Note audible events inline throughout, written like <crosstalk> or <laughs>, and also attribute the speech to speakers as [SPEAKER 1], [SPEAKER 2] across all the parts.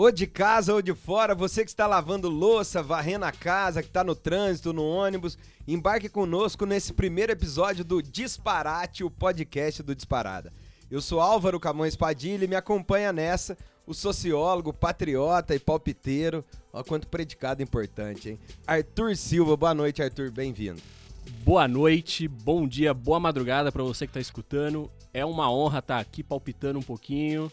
[SPEAKER 1] Ou de casa ou de fora, você que está lavando louça, varrendo a casa, que está no trânsito, no ônibus, embarque conosco nesse primeiro episódio do Disparate, o podcast do Disparada. Eu sou Álvaro Camões Padilha e me acompanha nessa o sociólogo, patriota e palpiteiro. Olha quanto predicado importante, hein? Arthur Silva, boa noite, Arthur, bem-vindo.
[SPEAKER 2] Boa noite, bom dia, boa madrugada para você que está escutando. É uma honra estar tá aqui palpitando um pouquinho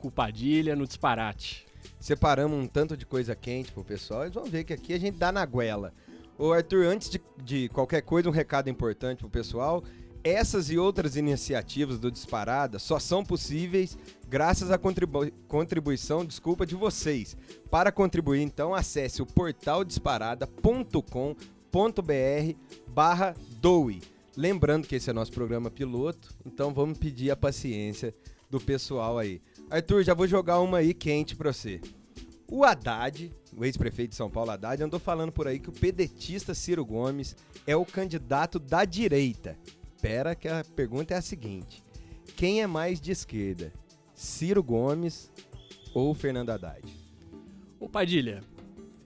[SPEAKER 2] com Padilha no disparate.
[SPEAKER 1] Separamos um tanto de coisa quente pro pessoal, eles vão ver que aqui a gente dá na goela. Ô Arthur, antes de, de qualquer coisa, um recado importante pro pessoal. Essas e outras iniciativas do Disparada só são possíveis graças à contribu contribuição, desculpa, de vocês. Para contribuir, então, acesse o portaldisparada.com.br barra doe. Lembrando que esse é nosso programa piloto, então vamos pedir a paciência do pessoal aí. Arthur, já vou jogar uma aí quente pra você. O Haddad, o ex-prefeito de São Paulo Haddad, andou falando por aí que o pedetista Ciro Gomes é o candidato da direita. Pera que a pergunta é a seguinte: quem é mais de esquerda? Ciro Gomes ou Fernando Haddad?
[SPEAKER 2] Ô Padilha,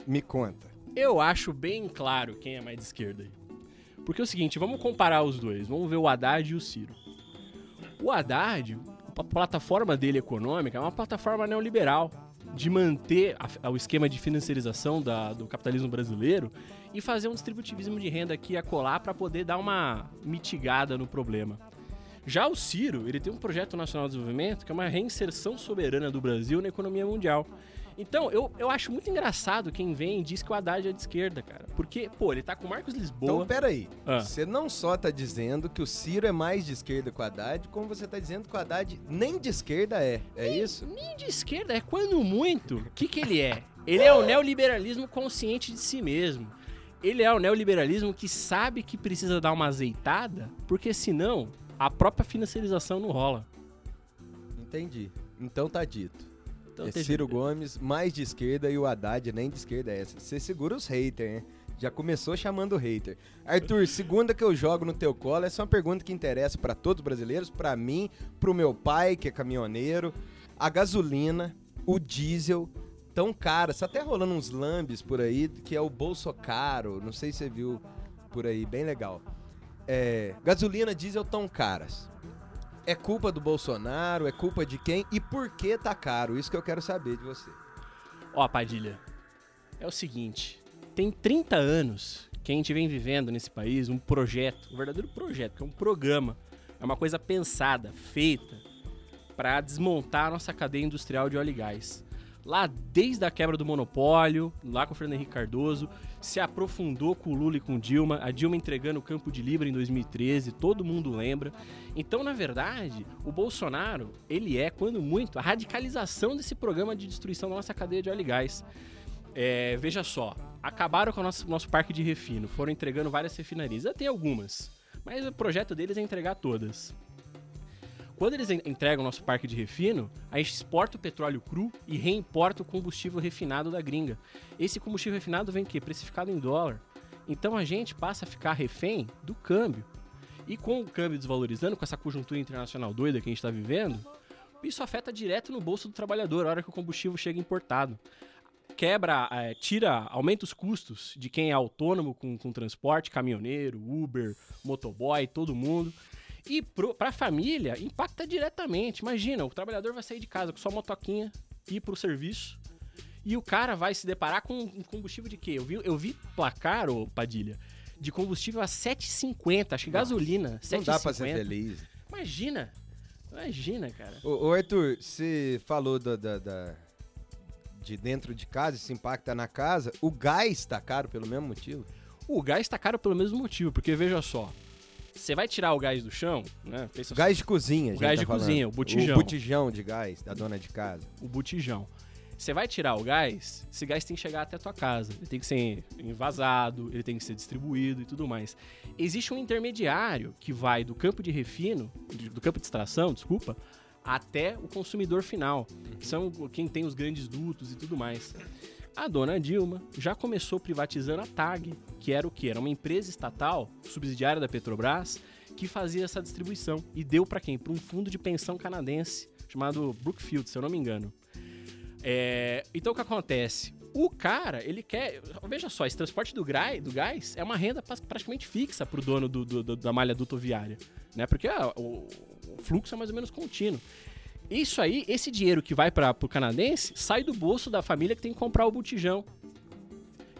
[SPEAKER 1] me conta.
[SPEAKER 2] Eu acho bem claro quem é mais de esquerda aí. Porque é o seguinte, vamos comparar os dois. Vamos ver o Haddad e o Ciro. O Haddad, plataforma dele econômica é uma plataforma neoliberal de manter a, o esquema de financiarização da, do capitalismo brasileiro e fazer um distributivismo de renda aqui a colar para poder dar uma mitigada no problema. Já o Ciro, ele tem um projeto nacional de desenvolvimento que é uma reinserção soberana do Brasil na economia mundial. Então, eu, eu acho muito engraçado quem vem e diz que o Haddad é de esquerda, cara. Porque, pô, ele tá com o Marcos Lisboa.
[SPEAKER 1] Então, peraí. Ah. Você não só tá dizendo que o Ciro é mais de esquerda que o Haddad, como você tá dizendo que o Haddad nem de esquerda é. É nem, isso?
[SPEAKER 2] Nem de esquerda, é quando muito. O que, que ele é? Ele é o neoliberalismo consciente de si mesmo. Ele é o neoliberalismo que sabe que precisa dar uma azeitada, porque senão a própria financiarização não rola.
[SPEAKER 1] Entendi. Então tá dito. Então, é Ciro Gomes, mais de esquerda, e o Haddad nem de esquerda é essa. Você segura os haters, hein? Já começou chamando hater. Arthur, <laughs> segunda que eu jogo no teu colo, essa é uma pergunta que interessa para todos os brasileiros, para mim, pro meu pai, que é caminhoneiro. A gasolina, o diesel, tão caras. Tá até rolando uns lambes por aí, que é o bolso caro. Não sei se você viu por aí, bem legal. É, gasolina, diesel tão caras. É culpa do Bolsonaro? É culpa de quem? E por que tá caro? Isso que eu quero saber de você.
[SPEAKER 2] Ó, Padilha, é o seguinte: tem 30 anos que a gente vem vivendo nesse país um projeto, um verdadeiro projeto, que é um programa, é uma coisa pensada, feita para desmontar a nossa cadeia industrial de óleo e gás lá desde a quebra do monopólio, lá com o Fernando Henrique Cardoso, se aprofundou com o Lula e com Dilma, a Dilma entregando o Campo de Libra em 2013, todo mundo lembra. Então, na verdade, o Bolsonaro, ele é, quando muito, a radicalização desse programa de destruição da nossa cadeia de óleo e gás. É, veja só, acabaram com o nosso, nosso parque de refino, foram entregando várias refinarias, até algumas, mas o projeto deles é entregar todas. Quando eles entregam o nosso parque de refino, a gente exporta o petróleo cru e reimporta o combustível refinado da gringa. Esse combustível refinado vem o quê? Precificado em dólar. Então a gente passa a ficar refém do câmbio. E com o câmbio desvalorizando, com essa conjuntura internacional doida que a gente está vivendo, isso afeta direto no bolso do trabalhador a hora que o combustível chega importado. Quebra, é, tira, aumenta os custos de quem é autônomo com, com transporte, caminhoneiro, Uber, motoboy, todo mundo. E para a família, impacta diretamente. Imagina, o trabalhador vai sair de casa com sua motoquinha, ir para o serviço, e o cara vai se deparar com um combustível de quê? Eu vi, eu vi placar, ô Padilha, de combustível a 7,50, acho que Nossa, gasolina, 7,50. Não
[SPEAKER 1] dá pra ser feliz.
[SPEAKER 2] Imagina, imagina, cara.
[SPEAKER 1] Ô, ô Arthur, você falou da, da, da, de dentro de casa, esse impacta na casa, o gás tá caro pelo mesmo motivo?
[SPEAKER 2] O gás tá caro pelo mesmo motivo, porque veja só, você vai tirar o gás do chão, né?
[SPEAKER 1] Pensa gás de cozinha,
[SPEAKER 2] O gás
[SPEAKER 1] tá
[SPEAKER 2] de falando. cozinha, o botijão.
[SPEAKER 1] O botijão de gás da dona de casa.
[SPEAKER 2] O botijão. Você vai tirar o gás, esse gás tem que chegar até a tua casa. Ele tem que ser envasado, ele tem que ser distribuído e tudo mais. Existe um intermediário que vai do campo de refino, do campo de extração, desculpa, até o consumidor final, que são quem tem os grandes dutos e tudo mais. A dona Dilma já começou privatizando a TAG, que era o que? Era uma empresa estatal, subsidiária da Petrobras, que fazia essa distribuição. E deu para quem? Para um fundo de pensão canadense chamado Brookfield, se eu não me engano. É, então o que acontece? O cara, ele quer. Veja só, esse transporte do, gás, do gás é uma renda praticamente fixa pro dono do, do, da malha dutoviária. Né? Porque ah, o, o, fluxo é mais ou menos contínuo. Isso aí, esse dinheiro que vai para o canadense, sai do bolso da família que tem que comprar o botijão.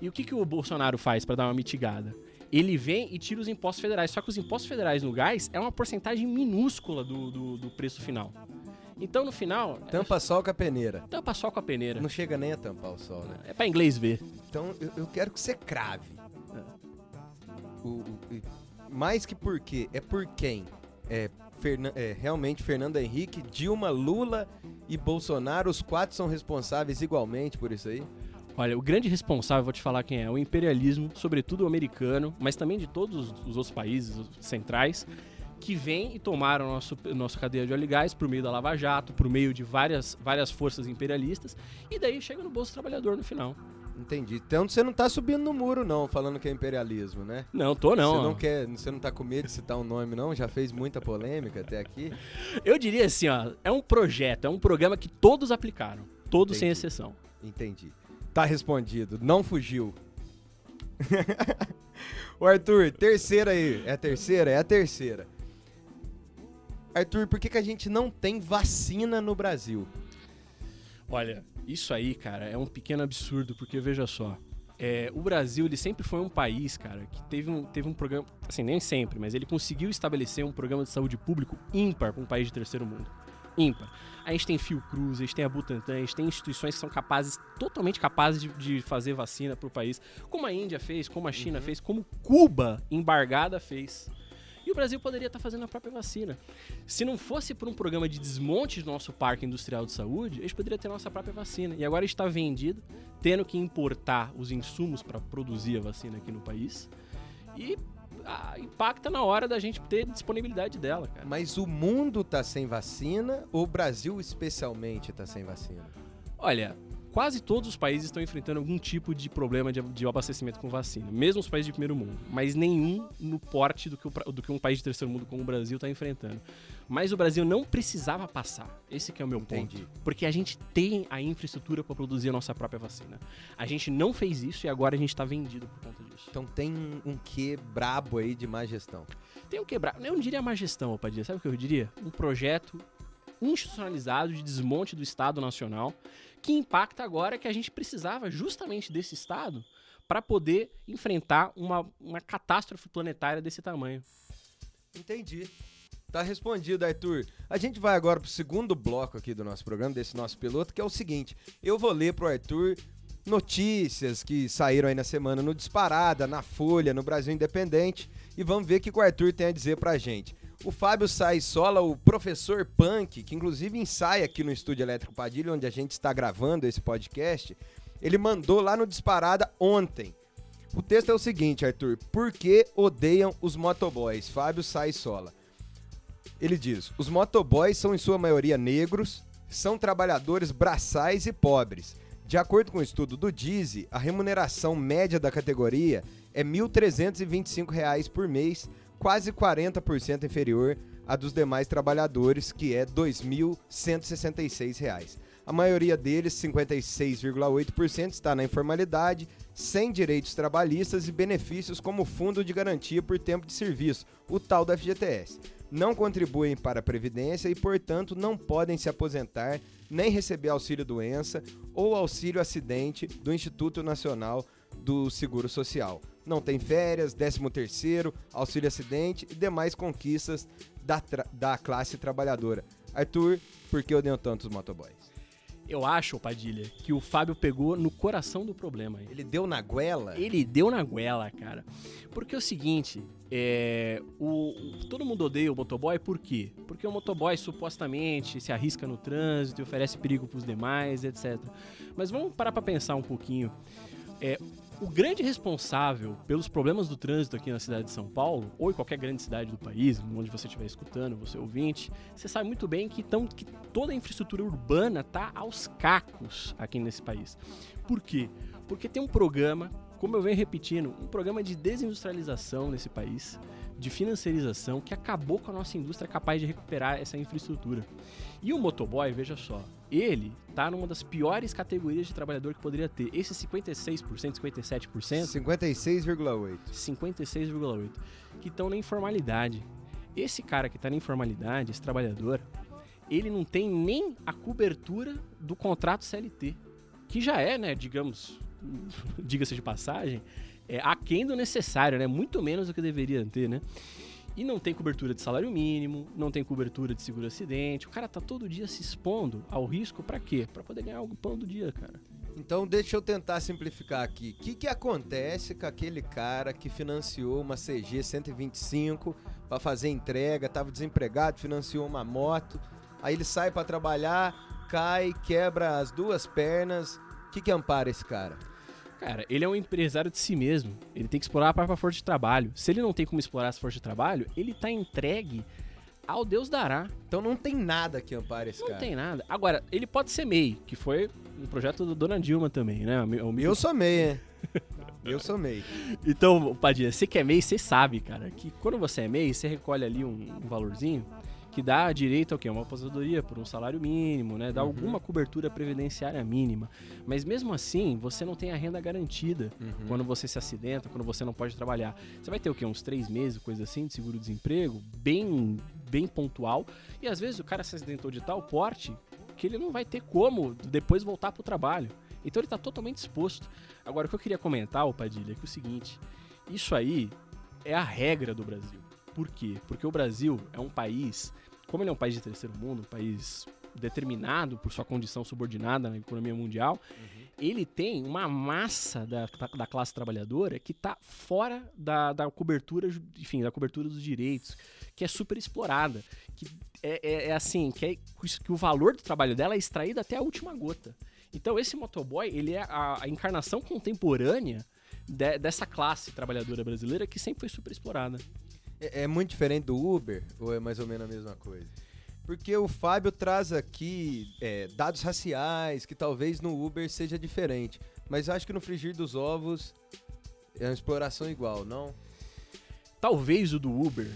[SPEAKER 2] E o que, que o Bolsonaro faz para dar uma mitigada? Ele vem e tira os impostos federais. Só que os impostos federais no gás é uma porcentagem minúscula do, do, do preço final. Então, no final.
[SPEAKER 1] Tampa sol com a peneira.
[SPEAKER 2] Tampa sol com a peneira.
[SPEAKER 1] Não chega nem a tampar o sol, né?
[SPEAKER 2] É pra inglês ver.
[SPEAKER 1] Então, eu, eu quero que você crave. É. O, o, mais que por quê? É por quem? É, Fernan, é, realmente Fernando Henrique, Dilma, Lula e Bolsonaro, os quatro são responsáveis igualmente por isso aí?
[SPEAKER 2] Olha, o grande responsável, vou te falar quem é, o imperialismo, sobretudo o americano, mas também de todos os outros países centrais, que vêm e tomaram nosso, nossa cadeia de óleo e gás por meio da Lava Jato, por meio de várias, várias forças imperialistas, e daí chega no bolso do trabalhador no final.
[SPEAKER 1] Entendi. Então você não tá subindo no muro, não, falando que é imperialismo, né?
[SPEAKER 2] Não, tô não.
[SPEAKER 1] Você não quer. Você não tá com medo de citar um nome, não? Já fez muita polêmica até aqui?
[SPEAKER 2] Eu diria assim, ó, é um projeto, é um programa que todos aplicaram. Todos Entendi. sem exceção.
[SPEAKER 1] Entendi. Tá respondido. Não fugiu. <laughs> o Arthur, terceira aí. É a terceira? É a terceira. Arthur, por que, que a gente não tem vacina no Brasil?
[SPEAKER 2] Olha, isso aí, cara, é um pequeno absurdo, porque veja só. É, o Brasil, ele sempre foi um país, cara, que teve um, teve um programa, assim, nem sempre, mas ele conseguiu estabelecer um programa de saúde público ímpar para um país de terceiro mundo. Ímpar. A gente tem Fiocruz, a gente tem a Butantan, a gente tem instituições que são capazes, totalmente capazes de, de fazer vacina para o país, como a Índia fez, como a China uhum. fez, como Cuba, embargada, fez. O Brasil poderia estar fazendo a própria vacina. Se não fosse por um programa de desmonte do nosso parque industrial de saúde, a gente poderia ter a nossa própria vacina. E agora está vendido, tendo que importar os insumos para produzir a vacina aqui no país. E ah, impacta na hora da gente ter disponibilidade dela, cara.
[SPEAKER 1] Mas o mundo está sem vacina ou o Brasil especialmente está sem vacina?
[SPEAKER 2] Olha, quase todos os países estão enfrentando algum tipo de problema de, de, abastecimento com vacina, mesmo os países de primeiro mundo, mas nenhum no porte do que, o, do que um país de terceiro mundo como o Brasil está enfrentando. Mas o Brasil não precisava passar. Esse é o meu Entendi. ponto. Porque a gente tem a infraestrutura para produzir a nossa própria vacina. A gente não fez isso e agora a gente está vendido por conta disso.
[SPEAKER 1] Então tem um quê brabo aí de má gestão.
[SPEAKER 2] Tem um quê brabo. Eu não diria má gestão, Padia. Sabe o que eu diria? Um projeto institucionalizado de desmonte do Estado Nacional que impacta agora que a gente precisava justamente desse Estado para poder enfrentar uma, uma catástrofe planetária desse tamanho.
[SPEAKER 1] Entendi. Tá respondido, Arthur. A gente vai agora pro segundo bloco aqui do nosso programa, desse nosso piloto, que é o seguinte: eu vou ler pro Arthur notícias que saíram aí na semana no Disparada, na Folha, no Brasil Independente, e vamos ver o que o Arthur tem a dizer pra gente. O Fábio Saissola, o professor Punk, que inclusive ensaia aqui no Estúdio Elétrico Padilha, onde a gente está gravando esse podcast, ele mandou lá no Disparada ontem. O texto é o seguinte, Arthur: Por que odeiam os motoboys? Fábio Saissola. Ele diz: Os motoboys são em sua maioria negros, são trabalhadores braçais e pobres. De acordo com o estudo do Dize, a remuneração média da categoria é R$ 1.325 por mês, quase 40% inferior à dos demais trabalhadores, que é R$ 2.166. A maioria deles, 56,8%, está na informalidade, sem direitos trabalhistas e benefícios como fundo de garantia por tempo de serviço, o tal da FGTS. Não contribuem para a Previdência e, portanto, não podem se aposentar nem receber auxílio-doença ou auxílio-acidente do Instituto Nacional do Seguro Social não tem férias, 13 terceiro, auxílio acidente e demais conquistas da, da classe trabalhadora. Arthur, por que eu tenho tantos motoboys?
[SPEAKER 2] Eu acho, Padilha, que o Fábio pegou no coração do problema.
[SPEAKER 1] Ele deu na goela?
[SPEAKER 2] Ele deu na goela, cara. Porque é o seguinte, é, o, todo mundo odeia o motoboy por quê? Porque o motoboy supostamente se arrisca no trânsito e oferece perigo para os demais, etc. Mas vamos parar para pensar um pouquinho. É, o grande responsável pelos problemas do trânsito aqui na cidade de São Paulo, ou em qualquer grande cidade do país, onde você estiver escutando, você ouvinte, você sabe muito bem que, tão, que toda a infraestrutura urbana está aos cacos aqui nesse país. Por quê? Porque tem um programa como eu venho repetindo, um programa de desindustrialização nesse país, de financiarização, que acabou com a nossa indústria capaz de recuperar essa infraestrutura. E o motoboy, veja só, ele tá numa das piores categorias de trabalhador que poderia ter. Esse 56%, 57%.
[SPEAKER 1] 56,8%.
[SPEAKER 2] 56,8%. Que estão na informalidade. Esse cara que está na informalidade, esse trabalhador, ele não tem nem a cobertura do contrato CLT. Que já é, né, digamos, <laughs> diga-se de passagem, é aquém do necessário, né? Muito menos do que deveria ter, né? E não tem cobertura de salário mínimo, não tem cobertura de seguro acidente. O cara tá todo dia se expondo ao risco para quê? Para poder ganhar o pão do dia, cara.
[SPEAKER 1] Então deixa eu tentar simplificar aqui. O que, que acontece com aquele cara que financiou uma CG 125 para fazer entrega, estava desempregado, financiou uma moto, aí ele sai para trabalhar, cai, quebra as duas pernas. O que, que ampara esse cara?
[SPEAKER 2] Cara, ele é um empresário de si mesmo. Ele tem que explorar a própria força de trabalho. Se ele não tem como explorar essa força de trabalho, ele tá entregue ao Deus dará.
[SPEAKER 1] Então não tem nada que ampare esse
[SPEAKER 2] não
[SPEAKER 1] cara.
[SPEAKER 2] Não tem nada. Agora, ele pode ser MEI, que foi um projeto da Dona Dilma também, né?
[SPEAKER 1] O meu... Eu sou MEI? Eu sou MEI.
[SPEAKER 2] Então, Padilha, você que é MEI, você sabe, cara, que quando você é MEI, você recolhe ali um, um valorzinho que dá direito ao quê? Uma aposentadoria por um salário mínimo, né? Dá uhum. alguma cobertura previdenciária mínima. Mas mesmo assim, você não tem a renda garantida uhum. quando você se acidenta, quando você não pode trabalhar. Você vai ter o quê? Uns três meses, coisa assim, de seguro-desemprego, bem, bem pontual. E às vezes o cara se acidentou de tal porte que ele não vai ter como depois voltar para o trabalho. Então ele está totalmente exposto. Agora, o que eu queria comentar, o Padilha, é que é o seguinte: isso aí é a regra do Brasil. Por quê? Porque o Brasil é um país como ele é um país de terceiro mundo, um país determinado por sua condição subordinada na economia mundial, uhum. ele tem uma massa da, da classe trabalhadora que está fora da, da cobertura, enfim, da cobertura dos direitos, que é super explorada, que é, é, é assim, que, é, que o valor do trabalho dela é extraído até a última gota. Então esse motoboy, ele é a, a encarnação contemporânea de, dessa classe trabalhadora brasileira que sempre foi super explorada.
[SPEAKER 1] É, é, muito diferente do Uber ou é mais ou menos a mesma coisa? Porque o Fábio traz aqui é, dados raciais que talvez no Uber seja diferente. Mas eu acho que no frigir dos ovos é uma exploração igual, não?
[SPEAKER 2] Talvez o do Uber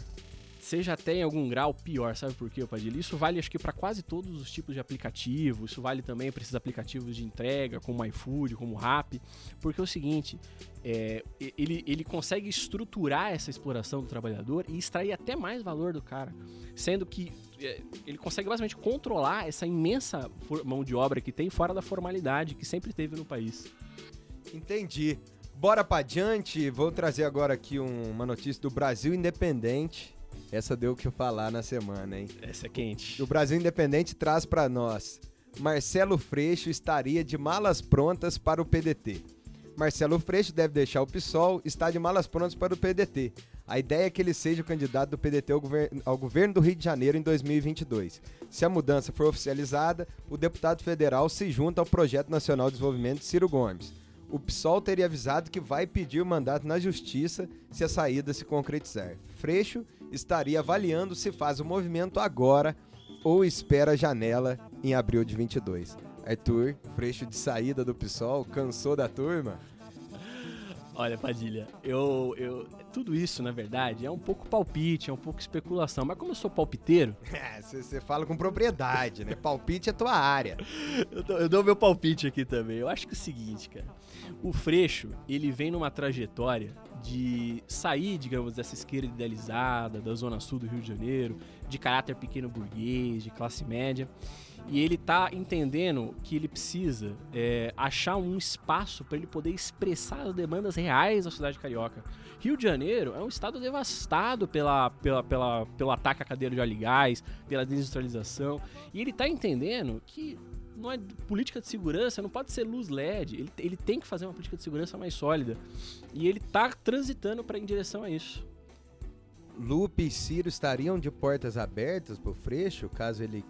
[SPEAKER 2] seja até em algum grau pior, sabe por quê, Padilha? Isso vale acho que para quase todos os tipos de aplicativos, isso vale também para esses aplicativos de entrega, como iFood, como o Rappi, porque é o seguinte, é, ele, ele consegue estruturar essa exploração do trabalhador e extrair até mais valor do cara, sendo que é, ele consegue basicamente controlar essa imensa mão de obra que tem fora da formalidade que sempre teve no país.
[SPEAKER 1] Entendi. Bora para adiante, vou trazer agora aqui um, uma notícia do Brasil Independente. Essa deu o que falar na semana, hein?
[SPEAKER 2] Essa é quente.
[SPEAKER 1] O Brasil Independente traz para nós. Marcelo Freixo estaria de malas prontas para o PDT. Marcelo Freixo deve deixar o PSOL, está de malas prontas para o PDT. A ideia é que ele seja o candidato do PDT ao, govern ao governo do Rio de Janeiro em 2022. Se a mudança for oficializada, o deputado federal se junta ao Projeto Nacional de Desenvolvimento de Ciro Gomes. O PSOL teria avisado que vai pedir o mandato na justiça se a saída se concretizar. Freixo estaria avaliando se faz o movimento agora ou espera a janela em abril de 22. Arthur, Freixo de saída do PSOL, cansou da turma?
[SPEAKER 2] Olha, Padilha, eu, eu. Tudo isso, na verdade, é um pouco palpite, é um pouco especulação. Mas como eu sou palpiteiro. <laughs>
[SPEAKER 1] Você é, fala com propriedade, né? Palpite é tua área. <laughs>
[SPEAKER 2] eu, dou, eu dou meu palpite aqui também. Eu acho que é o seguinte, cara. O Freixo, ele vem numa trajetória de sair, digamos, dessa esquerda idealizada, da zona sul do Rio de Janeiro, de caráter pequeno burguês, de classe média. E ele tá entendendo que ele precisa é, achar um espaço para ele poder expressar as demandas reais da cidade carioca. Rio de Janeiro é um estado devastado pela, pela, pela, pelo ataque à cadeia de óleo e gás, pela desindustrialização. E ele tá entendendo que não é política de segurança, não pode ser luz LED. Ele, ele tem que fazer uma política de segurança mais sólida. E ele tá transitando para em direção a isso.
[SPEAKER 1] Lupe e Ciro estariam de portas abertas pro Freixo, caso ele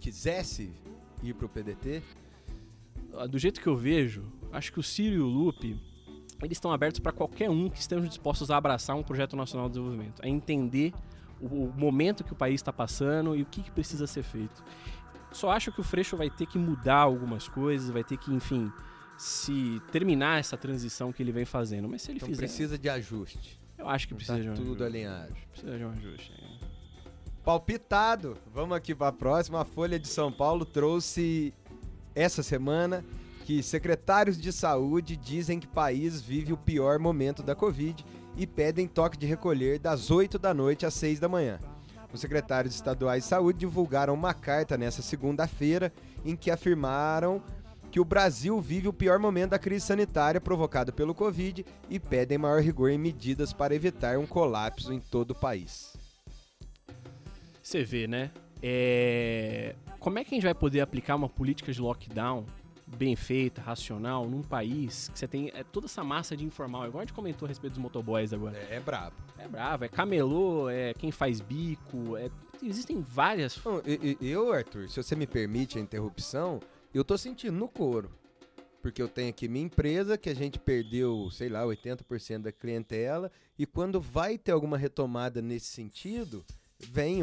[SPEAKER 1] quisesse ir pro PDT?
[SPEAKER 2] Ah, do jeito que eu vejo, acho que o Ciro e o Lupe eles estão abertos para qualquer um que esteja dispostos a abraçar um projeto nacional de desenvolvimento, a entender o, o momento que o país está passando e o que, que precisa ser feito. Só acho que o Freixo vai ter que mudar algumas coisas, vai ter que, enfim, se terminar essa transição que ele vem fazendo. Mas se ele
[SPEAKER 1] Então
[SPEAKER 2] fizer.
[SPEAKER 1] precisa de ajuste.
[SPEAKER 2] Eu acho que
[SPEAKER 1] Não
[SPEAKER 2] precisa
[SPEAKER 1] tá
[SPEAKER 2] de um
[SPEAKER 1] tudo
[SPEAKER 2] ajuste.
[SPEAKER 1] alinhado.
[SPEAKER 2] Precisa de um ajuste.
[SPEAKER 1] Palpitado. Vamos aqui para a próxima. A Folha de São Paulo trouxe essa semana que secretários de saúde dizem que o país vive o pior momento da Covid e pedem toque de recolher das 8 da noite às 6 da manhã. Os secretários estaduais de saúde divulgaram uma carta nessa segunda-feira em que afirmaram que o Brasil vive o pior momento da crise sanitária provocada pelo Covid e pedem maior rigor em medidas para evitar um colapso em todo o país.
[SPEAKER 2] Você vê, né? É... Como é que a gente vai poder aplicar uma política de lockdown bem feita, racional, num país que você tem é, toda essa massa de informal, igual a gente comentou a respeito dos motoboys agora.
[SPEAKER 1] É, é brabo.
[SPEAKER 2] É bravo, é camelô, é quem faz bico, é... existem várias.
[SPEAKER 1] Bom, e- e- Eu, Arthur, se você me permite a interrupção, eu tô sentindo no couro. Porque eu tenho aqui minha empresa, que a gente perdeu, sei lá, 80% da clientela, e quando vai ter alguma retomada nesse sentido,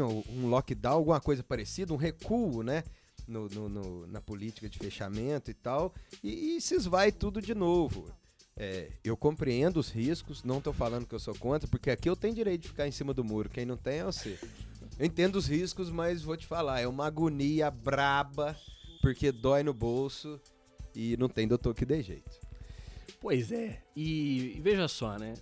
[SPEAKER 1] o- um lockdown, alguma coisa parecida, um recuo, né? No, no- no- na política de fechamento e tal, e, e se esvai tudo de novo. É, eu compreendo os riscos, não tô falando que eu sou contra, porque aqui eu tenho direito de ficar em cima do muro, quem não tem é você. Eu entendo os riscos, mas vou te falar, é uma agonia braba, porque dói no bolso e não tem doutor que dê jeito.
[SPEAKER 2] Pois é, e, e veja só, né?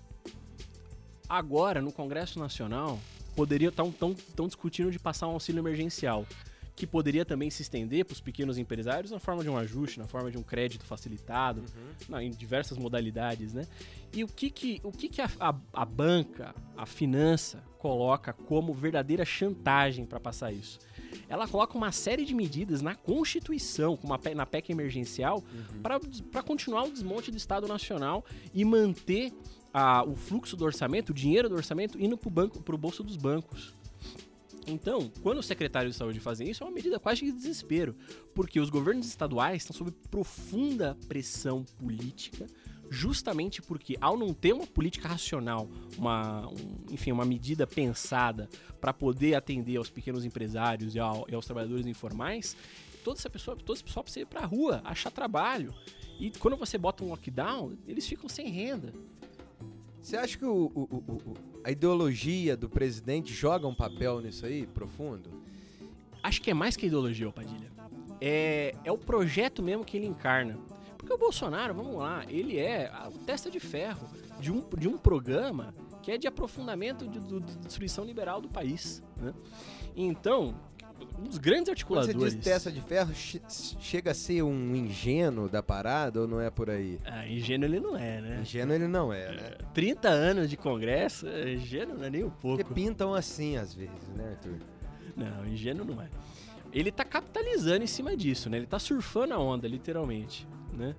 [SPEAKER 2] Agora, no Congresso Nacional, poderia estar tão, tão discutindo de passar um auxílio emergencial, que poderia também se estender para os pequenos empresários na forma de um ajuste, na forma de um crédito facilitado, na- em diversas modalidades, né? E o que que, o que, que a, a, a banca, a finança, coloca como verdadeira chantagem para passar isso? Ela coloca uma série de medidas na Constituição, como na PEC emergencial, para continuar o desmonte do Estado Nacional e manter a- o fluxo do orçamento, o dinheiro do orçamento, indo para o banco, pro bolso dos bancos. Então, quando os secretários de saúde fazem isso, é uma medida quase de desespero, porque os governos estaduais estão sob profunda pressão política, justamente porque, ao não ter uma política racional, uma, um- enfim, uma medida pensada para poder atender aos pequenos empresários e, ao- e aos trabalhadores informais, toda essa pessoa, todo esse pessoal precisa ir para a rua, achar trabalho. E quando você bota um lockdown, eles ficam sem renda.
[SPEAKER 1] Você acha que o- o- o- a ideologia do presidente joga um papel nisso aí, profundo?
[SPEAKER 2] Acho que é mais que ideologia, Padilha. É, é o projeto mesmo que ele encarna. Porque o Bolsonaro, vamos lá, ele é a testa de ferro de um, de um programa que é de aprofundamento de, do- de destruição liberal do país. Né? Então, um dos grandes
[SPEAKER 1] Quando
[SPEAKER 2] articuladores...
[SPEAKER 1] você diz testa de ferro, che- chega a ser um ingênuo da parada ou não é por aí?
[SPEAKER 2] Ah, ingênuo ele não é, né?
[SPEAKER 1] Ingênuo ele não é, né?
[SPEAKER 2] 30 anos de congresso, é, ingênuo não é nem um pouco.
[SPEAKER 1] Porque pintam assim às vezes, né, Arthur?
[SPEAKER 2] Não, ingênuo não é. Ele tá capitalizando em cima disso, né? Ele tá surfando a onda, literalmente, né?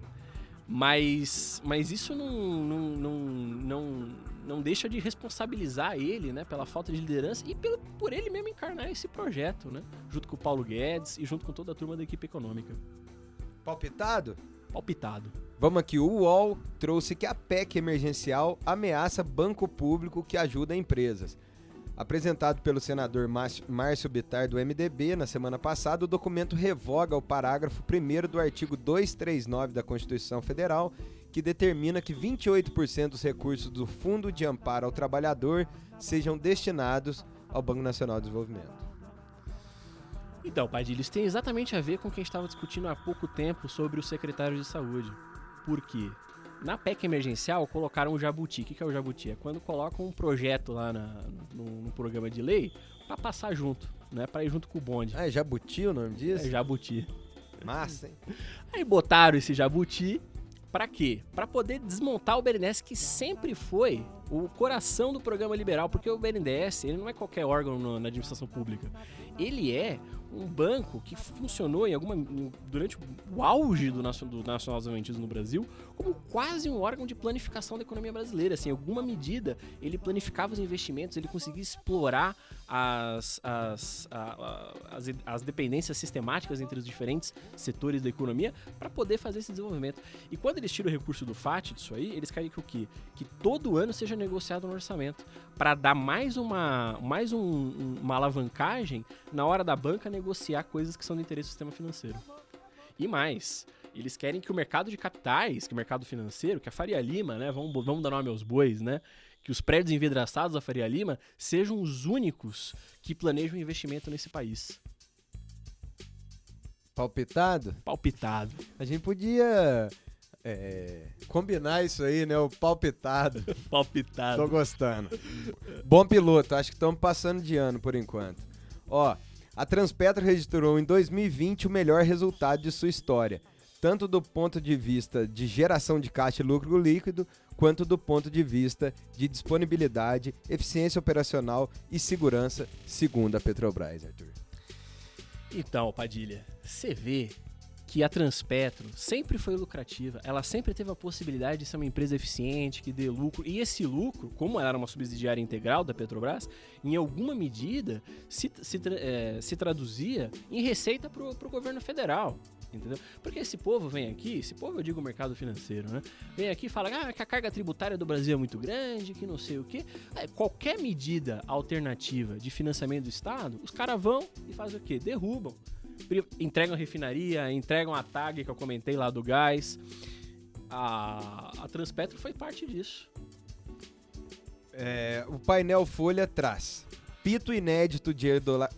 [SPEAKER 2] Mas, mas isso não, não, não, não, não deixa de responsabilizar ele, né? Pela falta de liderança e pelo, por ele mesmo encarnar esse projeto, né? Junto com o Paulo Guedes e junto com toda a turma da equipe econômica.
[SPEAKER 1] Palpitado?
[SPEAKER 2] Palpitado.
[SPEAKER 1] Vamos aqui, o UOL trouxe que a PEC emergencial ameaça banco público que ajuda empresas. Apresentado pelo senador Márcio- Bittar do MDB na semana passada, o documento revoga o parágrafo 1 do artigo 239 da Constituição Federal, que determina que 28% dos recursos do Fundo de Amparo ao Trabalhador sejam destinados ao Banco Nacional de Desenvolvimento.
[SPEAKER 2] Então, Padilha, isso tem exatamente a ver com o que a gente estava discutindo há pouco tempo sobre o secretário de saúde. Por quê? Na PEC emergencial colocaram o jabuti. O que é o jabuti? É quando colocam um projeto lá na- no, no programa de lei para passar junto, né? Para ir junto com o bonde.
[SPEAKER 1] Ah, é Jabuti o nome disso?
[SPEAKER 2] É jabuti.
[SPEAKER 1] Massa, hein?
[SPEAKER 2] Aí botaram esse jabuti pra quê? Pra poder desmontar o BNDES que sempre foi o coração do programa liberal, porque o BNDES, ele não é qualquer órgão na administração pública. Ele é um banco que funcionou em alguma durante o auge do, do nacionalismo no Brasil como quase um órgão de planificação da economia brasileira. Assim, em alguma medida, ele planificava os investimentos, ele conseguia explorar as, as, a- a- as, as dependências sistemáticas entre os diferentes setores da economia para poder fazer esse desenvolvimento. E quando eles tiram o recurso do FAT disso aí, eles querem que o quê? Que todo ano seja negociado no orçamento para dar mais uma mais um- um- uma alavancagem na hora da banca negociar coisas que são do interesse do sistema financeiro. E mais, Eles querem que o mercado de capitais, que o mercado financeiro, que a Faria Lima, né? Vamos, vamos dar nome aos bois, né? Que os prédios envidraçados da Faria Lima sejam os únicos que planejam investimento nesse país.
[SPEAKER 1] Palpitado?
[SPEAKER 2] Palpitado.
[SPEAKER 1] A gente podia é, combinar isso aí, né? O palpitado. <laughs>
[SPEAKER 2] Palpitado.
[SPEAKER 1] Tô gostando. Bom piloto, acho que estamos passando de ano por enquanto. Ó, a Transpetro registrou em 2020 o melhor resultado de sua história, tanto do ponto de vista de geração de caixa e lucro líquido, quanto do ponto de vista de disponibilidade, eficiência operacional e segurança, segundo a Petrobras, Arthur.
[SPEAKER 2] Então, Padilha, você vê que a Transpetro sempre foi lucrativa, ela sempre teve a possibilidade de ser uma empresa eficiente, que dê lucro, e esse lucro, como ela era uma subsidiária integral da Petrobras, em alguma medida se, se, é, se traduzia em receita para o governo federal. Entendeu? Porque esse povo vem aqui, esse povo eu digo mercado financeiro, né? Vem aqui e fala ah, que a carga tributária do Brasil é muito grande, que não sei o quê. Qualquer medida alternativa de financiamento do Estado, os caras vão e fazem o quê? Derrubam entregam refinaria, entregam a tag que eu comentei lá do gás. A, a Transpetro foi parte disso.
[SPEAKER 1] É, o painel Folha traz. Pito inédito de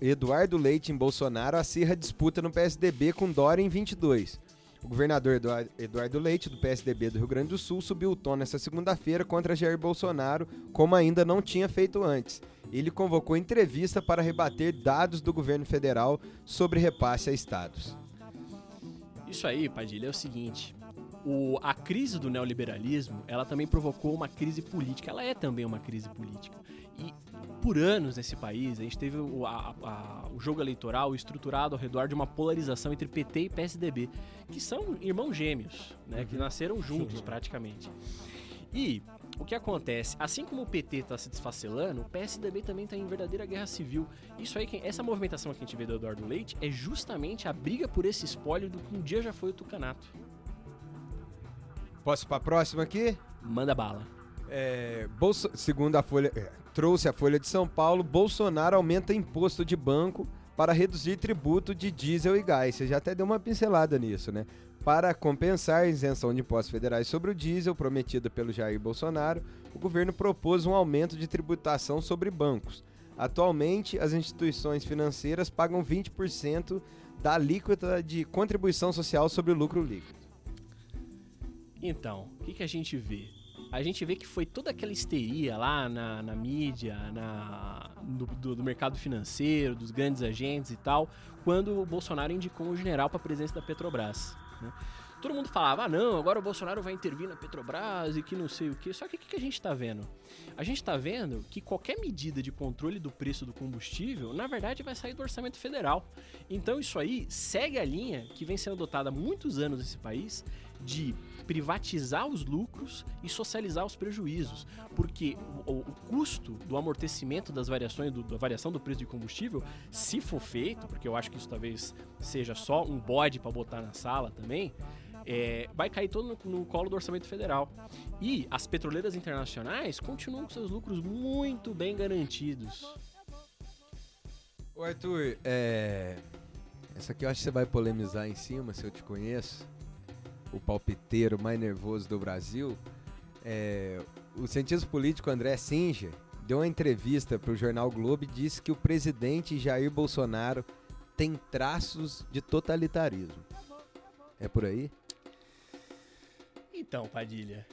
[SPEAKER 1] Eduardo Leite em Bolsonaro acirra disputa no PSDB com Dória em 22. O governador Eduardo Leite, do PSDB do Rio Grande do Sul, subiu o tom nesta segunda-feira contra Jair Bolsonaro, como ainda não tinha feito antes ele convocou entrevista para rebater dados do governo federal sobre repasse a estados.
[SPEAKER 2] Isso aí, Padilha, é o seguinte. O, a crise do neoliberalismo, ela também provocou uma crise política. Ela é também uma crise política. E por anos nesse país, a gente teve o, a, a, o jogo eleitoral estruturado ao redor de uma polarização entre PT e PSDB, que são irmãos gêmeos, né, que uhum. nasceram juntos praticamente. E o que acontece? Assim como o PT está se desfacelando, o PSDB também está em verdadeira guerra civil. Isso aí, essa movimentação que a gente vê do Eduardo Leite é justamente a briga por esse espólio do que um dia já foi o Tucanato.
[SPEAKER 1] Posso para a próxima aqui?
[SPEAKER 2] Manda bala.
[SPEAKER 1] É, Bolso... Segundo a Folha, é, trouxe a Folha de São Paulo, Bolsonaro aumenta imposto de banco para reduzir tributo de diesel e gás. Você já até deu uma pincelada nisso, né? Para compensar a isenção de impostos federais sobre o diesel prometida pelo Jair Bolsonaro, o governo propôs um aumento de tributação sobre bancos. Atualmente, as instituições financeiras pagam 20% da alíquota de contribuição social sobre o lucro líquido.
[SPEAKER 2] Então, o que, que a gente vê? A gente vê que foi toda aquela histeria lá na, na mídia, na, do, do, do, mercado financeiro, dos grandes agentes e tal, quando o Bolsonaro indicou um general para a presidência da Petrobras. Né? Todo mundo falava, ah não, agora o Bolsonaro vai intervir na Petrobras e que não sei o que. Só que o que a gente está vendo? A gente está vendo que qualquer medida de controle do preço do combustível, na verdade, vai sair do orçamento federal. Então isso aí segue a linha que vem sendo adotada há muitos anos nesse país de privatizar os lucros e socializar os prejuízos, porque o, o custo do amortecimento das variações, do, da variação do preço de combustível, se for feito, porque eu acho que isso talvez seja só um bode para botar na sala também, é, vai cair todo no, no, colo do orçamento federal. E as petroleiras internacionais continuam com seus lucros muito bem garantidos.
[SPEAKER 1] O Arthur, é... essa aqui eu acho que você vai polemizar em cima, se eu te conheço o palpiteiro mais nervoso do Brasil, é, o cientista político André Singer deu uma entrevista para o jornal Globo e disse que o presidente Jair Bolsonaro tem traços de totalitarismo. É por aí?
[SPEAKER 2] Então, Padilha,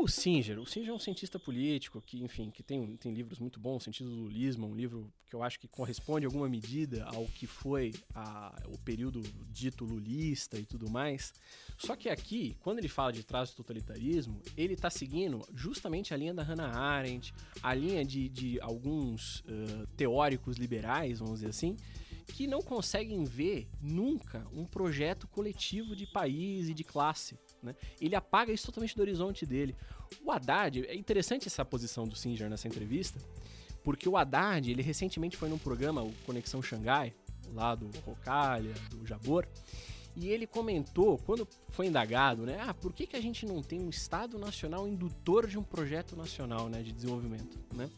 [SPEAKER 2] o Singer, o Singer é um cientista político que, enfim, que tem, tem livros muito bons, Sentido do Lulismo, um livro que eu acho que corresponde alguma medida ao que foi a, o período dito lulista e tudo mais. Só que aqui, quando ele fala de traço de totalitarismo, ele está seguindo justamente a linha da Hannah Arendt, a linha de, de alguns uh, teóricos liberais, vamos dizer assim, que não conseguem ver nunca um projeto coletivo de país e de classe. Né? Ele apaga isso totalmente do horizonte dele. O Haddad, é interessante essa posição do Singer nessa entrevista, porque o Haddad, ele recentemente foi num programa, o Conexão Xangai, lá do Rocalha, do Jabor, e ele comentou, quando foi indagado, né, ah, por que, que a gente não tem um Estado Nacional indutor de um projeto nacional né, de desenvolvimento, né?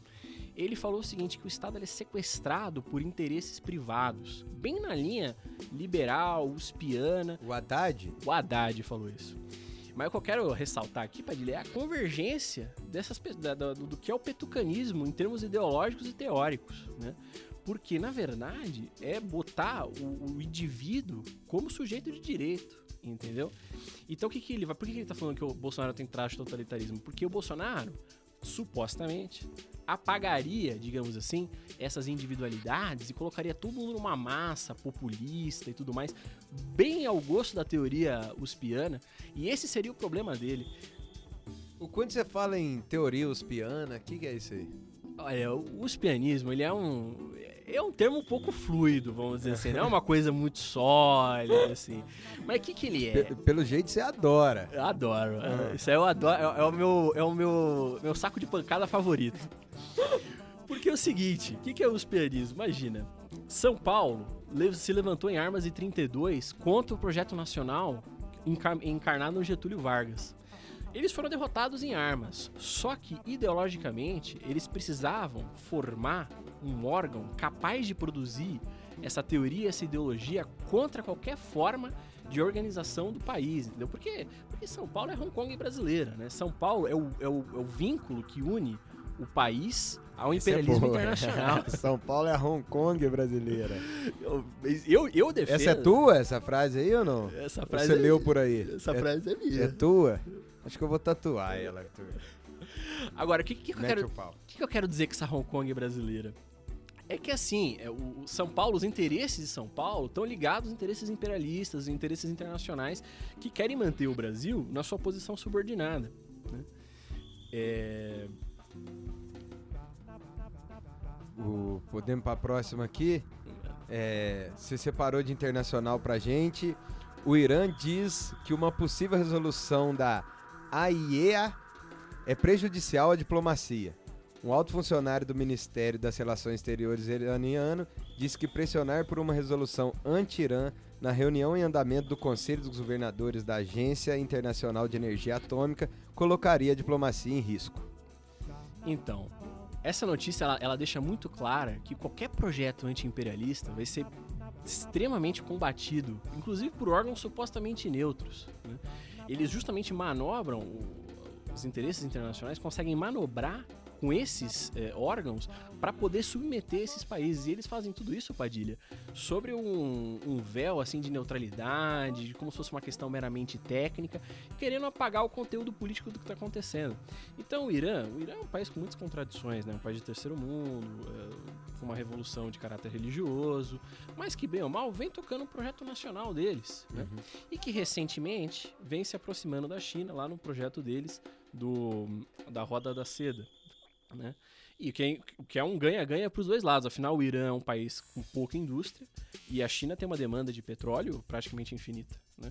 [SPEAKER 2] Ele falou o seguinte, que o Estado ele é sequestrado por interesses privados, bem na linha liberal, uspiana.
[SPEAKER 1] O Haddad?
[SPEAKER 2] O Haddad falou isso. Mas o que eu quero ressaltar aqui, Padilha, é a convergência dessas, da, do, do que é o petucanismo em termos ideológicos e teóricos, né? Porque, na verdade, é botar o, o indivíduo como sujeito de direito, entendeu? Então, o que, que ele vai. Por que, que ele está falando que o Bolsonaro tem traço de totalitarismo? Porque o Bolsonaro, supostamente, apagaria, digamos assim, essas individualidades e colocaria tudo numa massa populista e tudo mais, bem ao gosto da teoria uspiana, e esse seria o problema dele.
[SPEAKER 1] O quando você fala em teoria uspiana, o que, que é isso aí?
[SPEAKER 2] Olha, o uspianismo, ele é um é um termo um pouco fluido, vamos dizer assim. Não é uma coisa muito sólida, assim. Mas o que, que ele é?
[SPEAKER 1] Pelo jeito você adora.
[SPEAKER 2] Eu adoro. Ah. Isso aí eu adoro. É, é, o, meu, é o meu, meu saco de pancada favorito. Porque é o seguinte, o que, que é o uspianismo? Imagina, São Paulo se levantou em armas em 32 contra o projeto nacional encarnado no Getúlio Vargas. Eles foram derrotados em armas, só que ideologicamente eles precisavam formar um órgão capaz de produzir essa teoria, essa ideologia contra qualquer forma de organização do país, entendeu? Porque, porque São Paulo é Hong Kong brasileira, né? São Paulo é o, é o, é o vínculo que une o país ao é imperialismo é internacional. <laughs>
[SPEAKER 1] São Paulo é a Hong Kong brasileira.
[SPEAKER 2] Eu, eu, eu defendo.
[SPEAKER 1] Essa é tua, essa frase aí ou não?
[SPEAKER 2] Essa frase
[SPEAKER 1] Você
[SPEAKER 2] é,
[SPEAKER 1] leu por aí?
[SPEAKER 2] Essa é, frase é minha.
[SPEAKER 1] É tua? Acho que eu vou tatuar ela.
[SPEAKER 2] Agora, o que, que, que, eu quero, que, que eu quero dizer com essa Hong Kong brasileira? É que assim, é, o São Paulo, os interesses de São Paulo estão ligados aos interesses imperialistas, interesses internacionais que querem manter o Brasil na sua posição subordinada. Né? É...
[SPEAKER 1] O, podemos para a próxima aqui? É, você separou de internacional para gente. O Irã diz que uma possível resolução da AIEA é prejudicial à diplomacia. Um alto funcionário do Ministério das Relações Exteriores iraniano disse que pressionar por uma resolução anti-Irã na reunião em andamento do Conselho dos Governadores da Agência Internacional de Energia Atômica colocaria a diplomacia em risco.
[SPEAKER 2] Então, essa notícia ela, ela deixa muito clara que qualquer projeto anti-imperialista vai ser extremamente combatido, inclusive por órgãos supostamente neutros. Né? Eles justamente manobram os interesses internacionais, conseguem manobrar com esses é, órgãos para poder submeter esses países. E eles fazem tudo isso, Padilha, sobre um, um, véu assim de neutralidade, como se fosse uma questão meramente técnica, querendo apagar o conteúdo político do que está acontecendo. Então, o Irã, o Irã é um país com muitas contradições, né? um país de terceiro mundo, é, com uma revolução de caráter religioso, mas que bem ou mal vem tocando o um projeto nacional deles, né? Uhum. e que recentemente vem se aproximando da China lá no projeto deles do da roda da seda né? E que, que é um ganha-ganha para os dois lados. Afinal, o Irã é um país com pouca indústria e a China tem uma demanda de petróleo praticamente infinita. Né?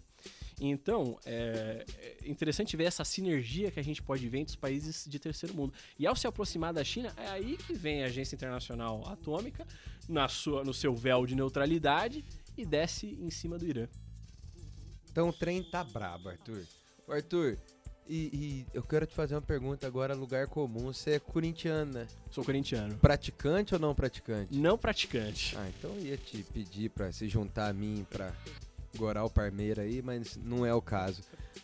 [SPEAKER 2] Então, é, é interessante ver essa sinergia que a gente pode ver entre os países de terceiro mundo. E ao se aproximar da China, é aí que vem a Agência Internacional Atômica, na sua, no seu véu de neutralidade, e desce em cima do Irã.
[SPEAKER 1] Então o trem tá brabo, Arthur. Arthur, e, e, eu quero te fazer uma pergunta agora, lugar comum. Você é corintiano, né?
[SPEAKER 2] Sou corintiano.
[SPEAKER 1] Praticante ou não praticante?
[SPEAKER 2] Não praticante.
[SPEAKER 1] Ah, então eu ia te pedir pra se juntar a mim pra gorar o Parmeira aí, mas não é o caso.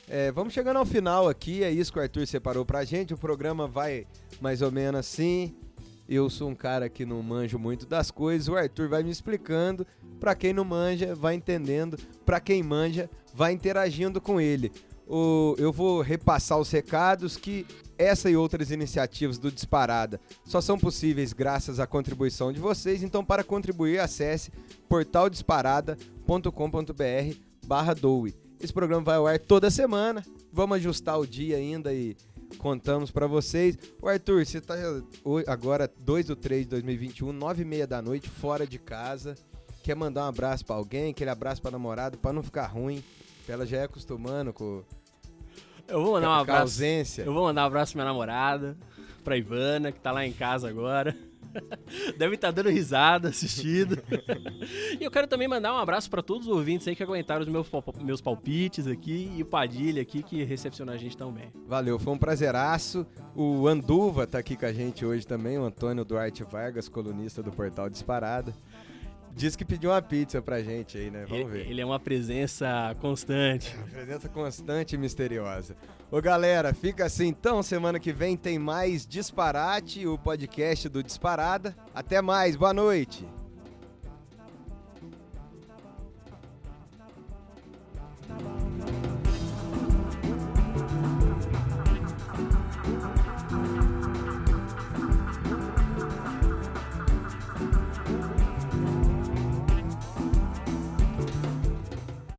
[SPEAKER 1] É, vamos chegando ao final aqui, é isso que o Arthur separou pra gente. O programa vai mais ou menos assim. Eu sou um cara que não manjo muito das coisas, o Arthur vai me explicando. Pra quem não manja, vai entendendo. Pra quem manja, vai interagindo com ele o, eu vou repassar os recados que essa e outras iniciativas do Disparada só são possíveis graças à contribuição de vocês. Então, para contribuir, acesse portaldisparada.com.br barra Doe. Esse programa vai ao ar toda semana. Vamos ajustar o dia ainda e contamos para vocês. O Arthur, você está agora 2 do 3 de 2021, 9 e meia da noite, fora de casa. Quer mandar um abraço para alguém, aquele abraço para namorado, para não ficar ruim. Ela já é acostumando com.
[SPEAKER 2] Eu vou mandar um abraço.
[SPEAKER 1] ausência.
[SPEAKER 2] Eu vou mandar um abraço pra minha namorada, pra Ivana, que tá lá em casa agora. <laughs> Deve estar dando risada, assistindo. <laughs> e eu quero também mandar um abraço para todos os ouvintes aí que aguentaram os meus, meus palpites aqui e o Padilha aqui que recepcionou a gente tão bem.
[SPEAKER 1] Valeu, foi um prazeraço. O Anduva tá aqui com a gente hoje também, o Antônio Duarte Vargas, colunista do Portal Disparada. Diz que pediu uma pizza pra gente aí, né? Vamos
[SPEAKER 2] ele,
[SPEAKER 1] ver.
[SPEAKER 2] Ele é uma presença constante.
[SPEAKER 1] Uma presença constante e misteriosa. Ô galera, fica assim então. Semana que vem tem mais Disparate, o podcast do Disparada. Até mais, boa noite.